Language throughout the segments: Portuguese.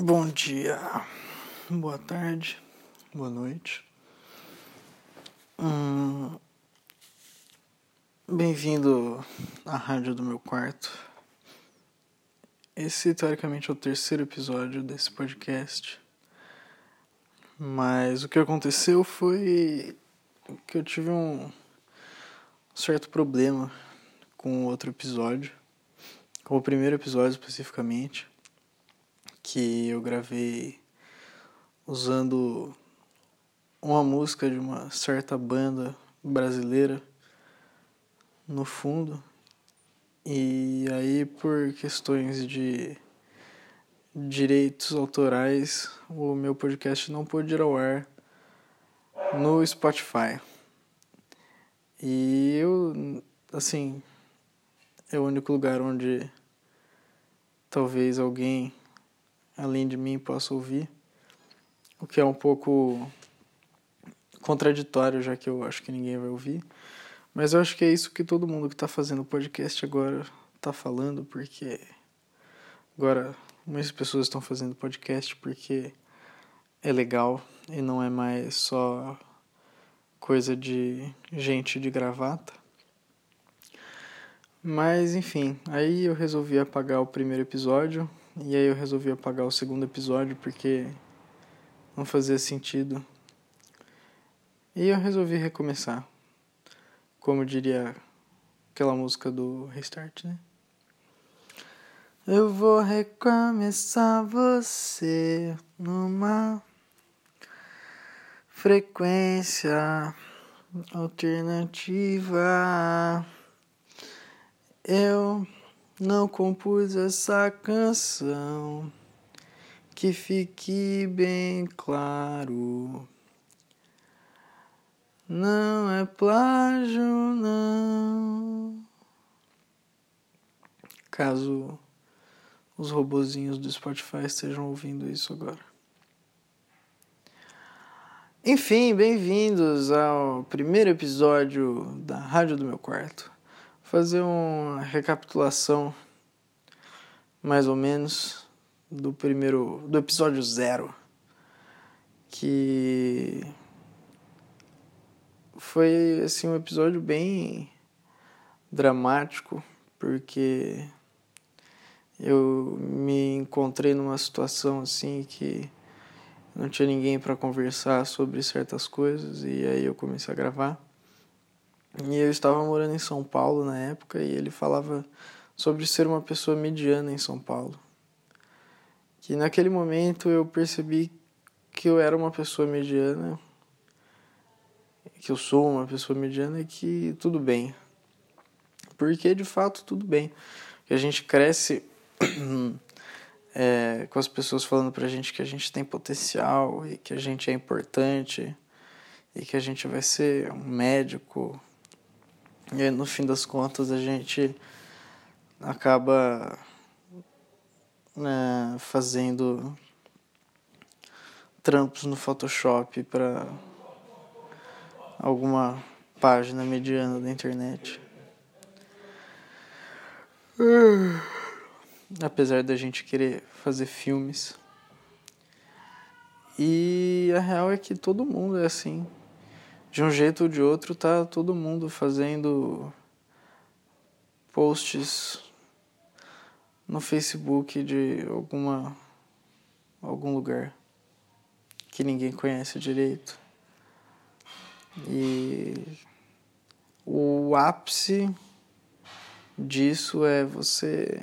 Bom dia, boa tarde, boa noite. Hum, Bem-vindo à rádio do meu quarto. Esse, teoricamente, é o terceiro episódio desse podcast. Mas o que aconteceu foi que eu tive um certo problema com outro episódio, com o primeiro episódio especificamente que eu gravei usando uma música de uma certa banda brasileira no fundo. E aí, por questões de direitos autorais, o meu podcast não pôde ir ao ar no Spotify. E eu, assim, é o único lugar onde talvez alguém além de mim possa ouvir, o que é um pouco contraditório, já que eu acho que ninguém vai ouvir. Mas eu acho que é isso que todo mundo que está fazendo podcast agora está falando, porque agora muitas pessoas estão fazendo podcast porque é legal e não é mais só coisa de gente de gravata. Mas enfim, aí eu resolvi apagar o primeiro episódio e aí eu resolvi apagar o segundo episódio porque não fazia sentido. E eu resolvi recomeçar. Como diria aquela música do Restart, né? Eu vou recomeçar você numa frequência alternativa. Eu não compus essa canção. Que fique bem claro. Não é plágio, não. Caso os robozinhos do Spotify estejam ouvindo isso agora. Enfim, bem-vindos ao primeiro episódio da Rádio do Meu Quarto fazer uma recapitulação mais ou menos do primeiro do episódio zero que foi assim um episódio bem dramático porque eu me encontrei numa situação assim que não tinha ninguém para conversar sobre certas coisas e aí eu comecei a gravar e eu estava morando em São Paulo na época e ele falava sobre ser uma pessoa mediana em São Paulo. Que naquele momento eu percebi que eu era uma pessoa mediana, que eu sou uma pessoa mediana e que tudo bem. Porque de fato tudo bem. Que a gente cresce é, com as pessoas falando pra gente que a gente tem potencial e que a gente é importante e que a gente vai ser um médico e aí, no fim das contas, a gente acaba né, fazendo trampos no Photoshop para alguma página mediana da internet. Apesar da gente querer fazer filmes. E a real é que todo mundo é assim de um jeito ou de outro tá todo mundo fazendo posts no Facebook de alguma algum lugar que ninguém conhece direito. E o ápice disso é você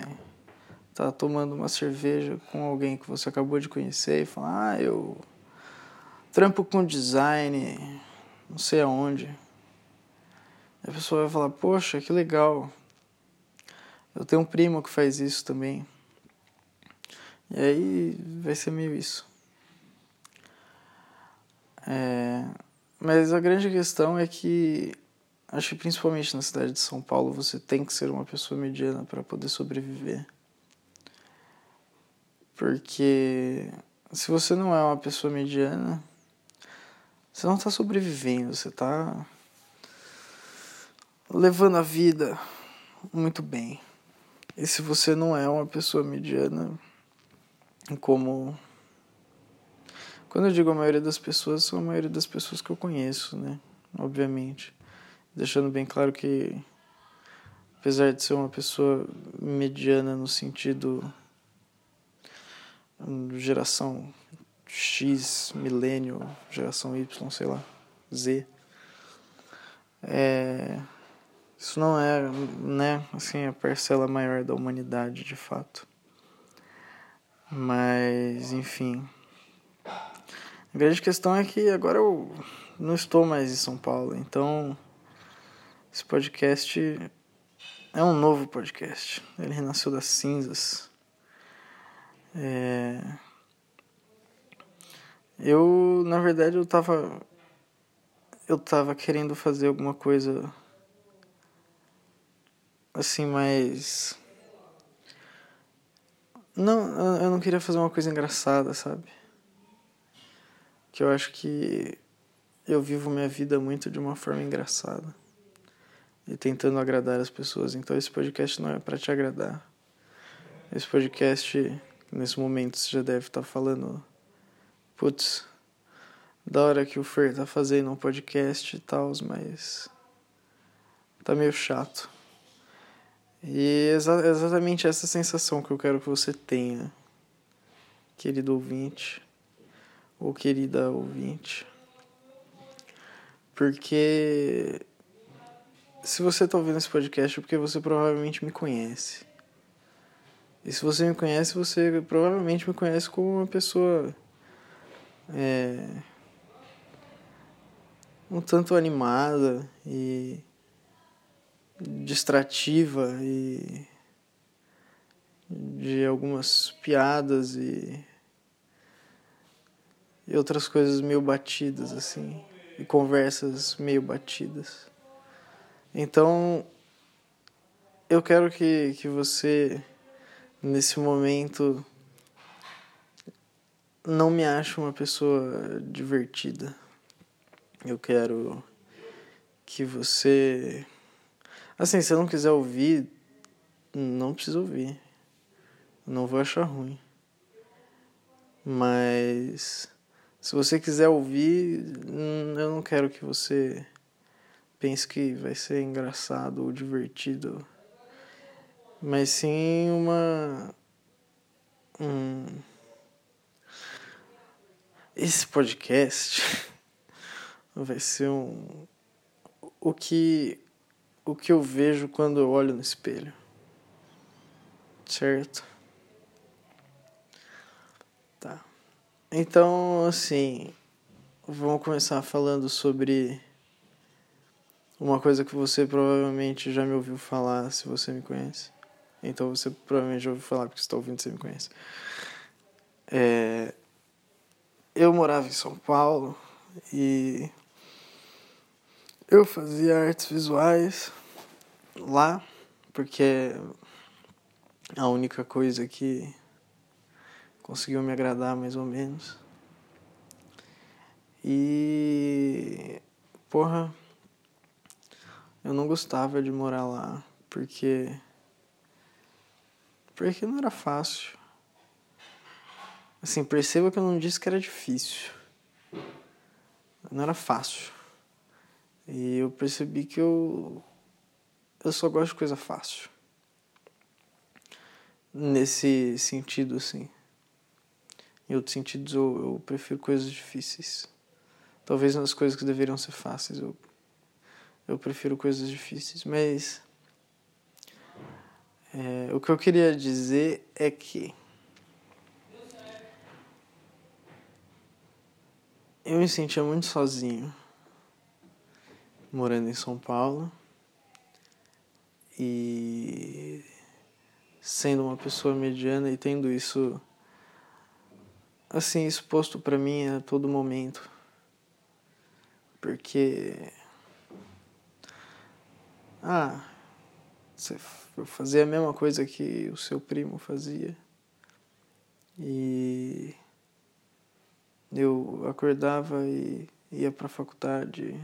tá tomando uma cerveja com alguém que você acabou de conhecer e falar: "Ah, eu trampo com design, não sei aonde. a pessoa vai falar, poxa, que legal. Eu tenho um primo que faz isso também. E aí vai ser meio isso. É, mas a grande questão é que acho que principalmente na cidade de São Paulo você tem que ser uma pessoa mediana para poder sobreviver. Porque se você não é uma pessoa mediana, você não está sobrevivendo, você está levando a vida muito bem. E se você não é uma pessoa mediana, como quando eu digo a maioria das pessoas, são a maioria das pessoas que eu conheço, né? Obviamente. Deixando bem claro que, apesar de ser uma pessoa mediana no sentido geração X, milênio, geração Y, sei lá, Z, é, isso não é, né, assim, a parcela maior da humanidade, de fato. Mas, enfim. A grande questão é que agora eu não estou mais em São Paulo, então esse podcast é um novo podcast. Ele renasceu das cinzas. É... Eu, na verdade, eu tava. Eu tava querendo fazer alguma coisa. Assim, mais. Não, eu não queria fazer uma coisa engraçada, sabe? Que eu acho que eu vivo minha vida muito de uma forma engraçada e tentando agradar as pessoas. Então esse podcast não é para te agradar. Esse podcast, nesse momento, você já deve estar tá falando, putz, da hora que o Fer tá fazendo um podcast e tal, mas tá meio chato. E é exa exatamente essa sensação que eu quero que você tenha, querido ouvinte, ou querida ouvinte. Porque se você está ouvindo esse podcast é porque você provavelmente me conhece. E se você me conhece, você provavelmente me conhece como uma pessoa é, um tanto animada e distrativa e de algumas piadas e, e outras coisas meio batidas assim e conversas meio batidas. Então, eu quero que, que você, nesse momento, não me ache uma pessoa divertida. Eu quero que você. Assim, se não quiser ouvir, não precisa ouvir. Não vou achar ruim. Mas se você quiser ouvir, hum, eu não quero que você pense que vai ser engraçado ou divertido, mas sim uma. Um, esse podcast vai ser um. O que, o que eu vejo quando eu olho no espelho. Certo? Então, assim, vamos começar falando sobre uma coisa que você provavelmente já me ouviu falar se você me conhece. Então você provavelmente já ouviu falar porque está ouvindo você me conhece. É, eu morava em São Paulo e eu fazia artes visuais lá porque é a única coisa que conseguiu me agradar mais ou menos. E porra, eu não gostava de morar lá porque porque não era fácil. Assim, perceba que eu não disse que era difícil. Não era fácil. E eu percebi que eu eu só gosto de coisa fácil. Nesse sentido assim. Em outros sentidos, eu, eu prefiro coisas difíceis. Talvez nas coisas que deveriam ser fáceis, eu, eu prefiro coisas difíceis. Mas é, o que eu queria dizer é que eu me sentia muito sozinho morando em São Paulo e sendo uma pessoa mediana e tendo isso assim exposto para mim a todo momento. Porque ah, você fazia a mesma coisa que o seu primo fazia. E eu acordava e ia para a faculdade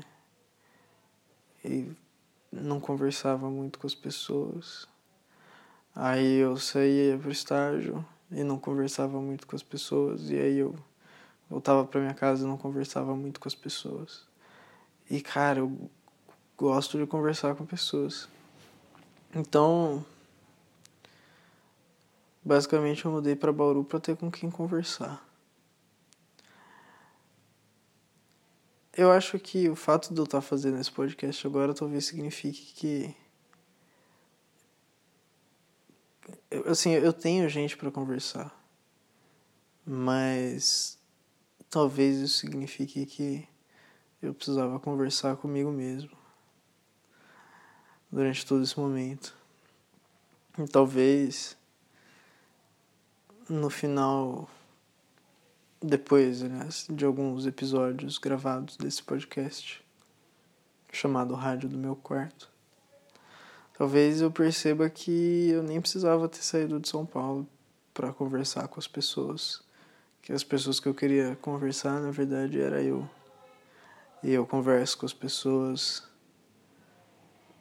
e não conversava muito com as pessoas. Aí eu saía para o estágio e não conversava muito com as pessoas, e aí eu voltava para minha casa e não conversava muito com as pessoas. E cara, eu gosto de conversar com pessoas. Então, basicamente eu mudei para Bauru para ter com quem conversar. Eu acho que o fato de eu estar fazendo esse podcast agora talvez signifique que assim, eu tenho gente para conversar. Mas talvez isso signifique que eu precisava conversar comigo mesmo durante todo esse momento. E talvez no final depois né, de alguns episódios gravados desse podcast chamado Rádio do Meu Quarto, talvez eu perceba que eu nem precisava ter saído de São Paulo para conversar com as pessoas, que as pessoas que eu queria conversar, na verdade, era eu. E eu converso com as pessoas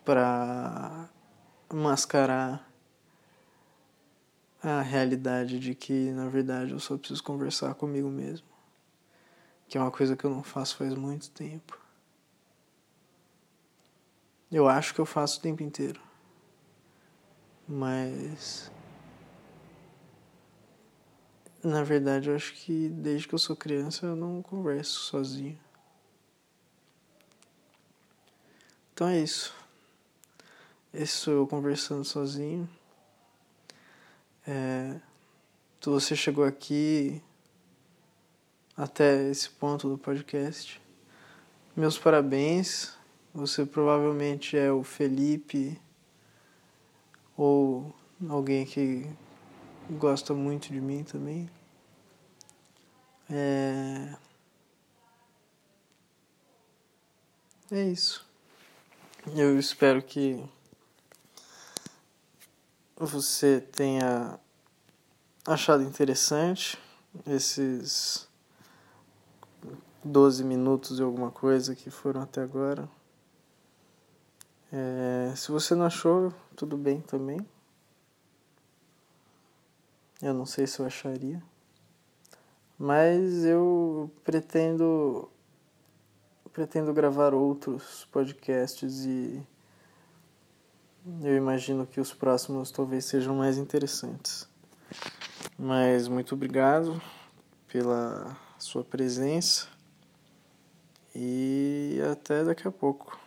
para mascarar a realidade de que, na verdade, eu só preciso conversar comigo mesmo. Que é uma coisa que eu não faço faz muito tempo. Eu acho que eu faço o tempo inteiro. Mas. Na verdade, eu acho que desde que eu sou criança eu não converso sozinho. Então é isso. Esse sou eu conversando sozinho. É, se você chegou aqui até esse ponto do podcast, meus parabéns. Você provavelmente é o Felipe ou alguém que gosta muito de mim também. É, é isso. Eu espero que você tenha achado interessante esses 12 minutos e alguma coisa que foram até agora. É, se você não achou, tudo bem também. Eu não sei se eu acharia. Mas eu pretendo pretendo gravar outros podcasts e eu imagino que os próximos talvez sejam mais interessantes. Mas muito obrigado pela sua presença e até daqui a pouco.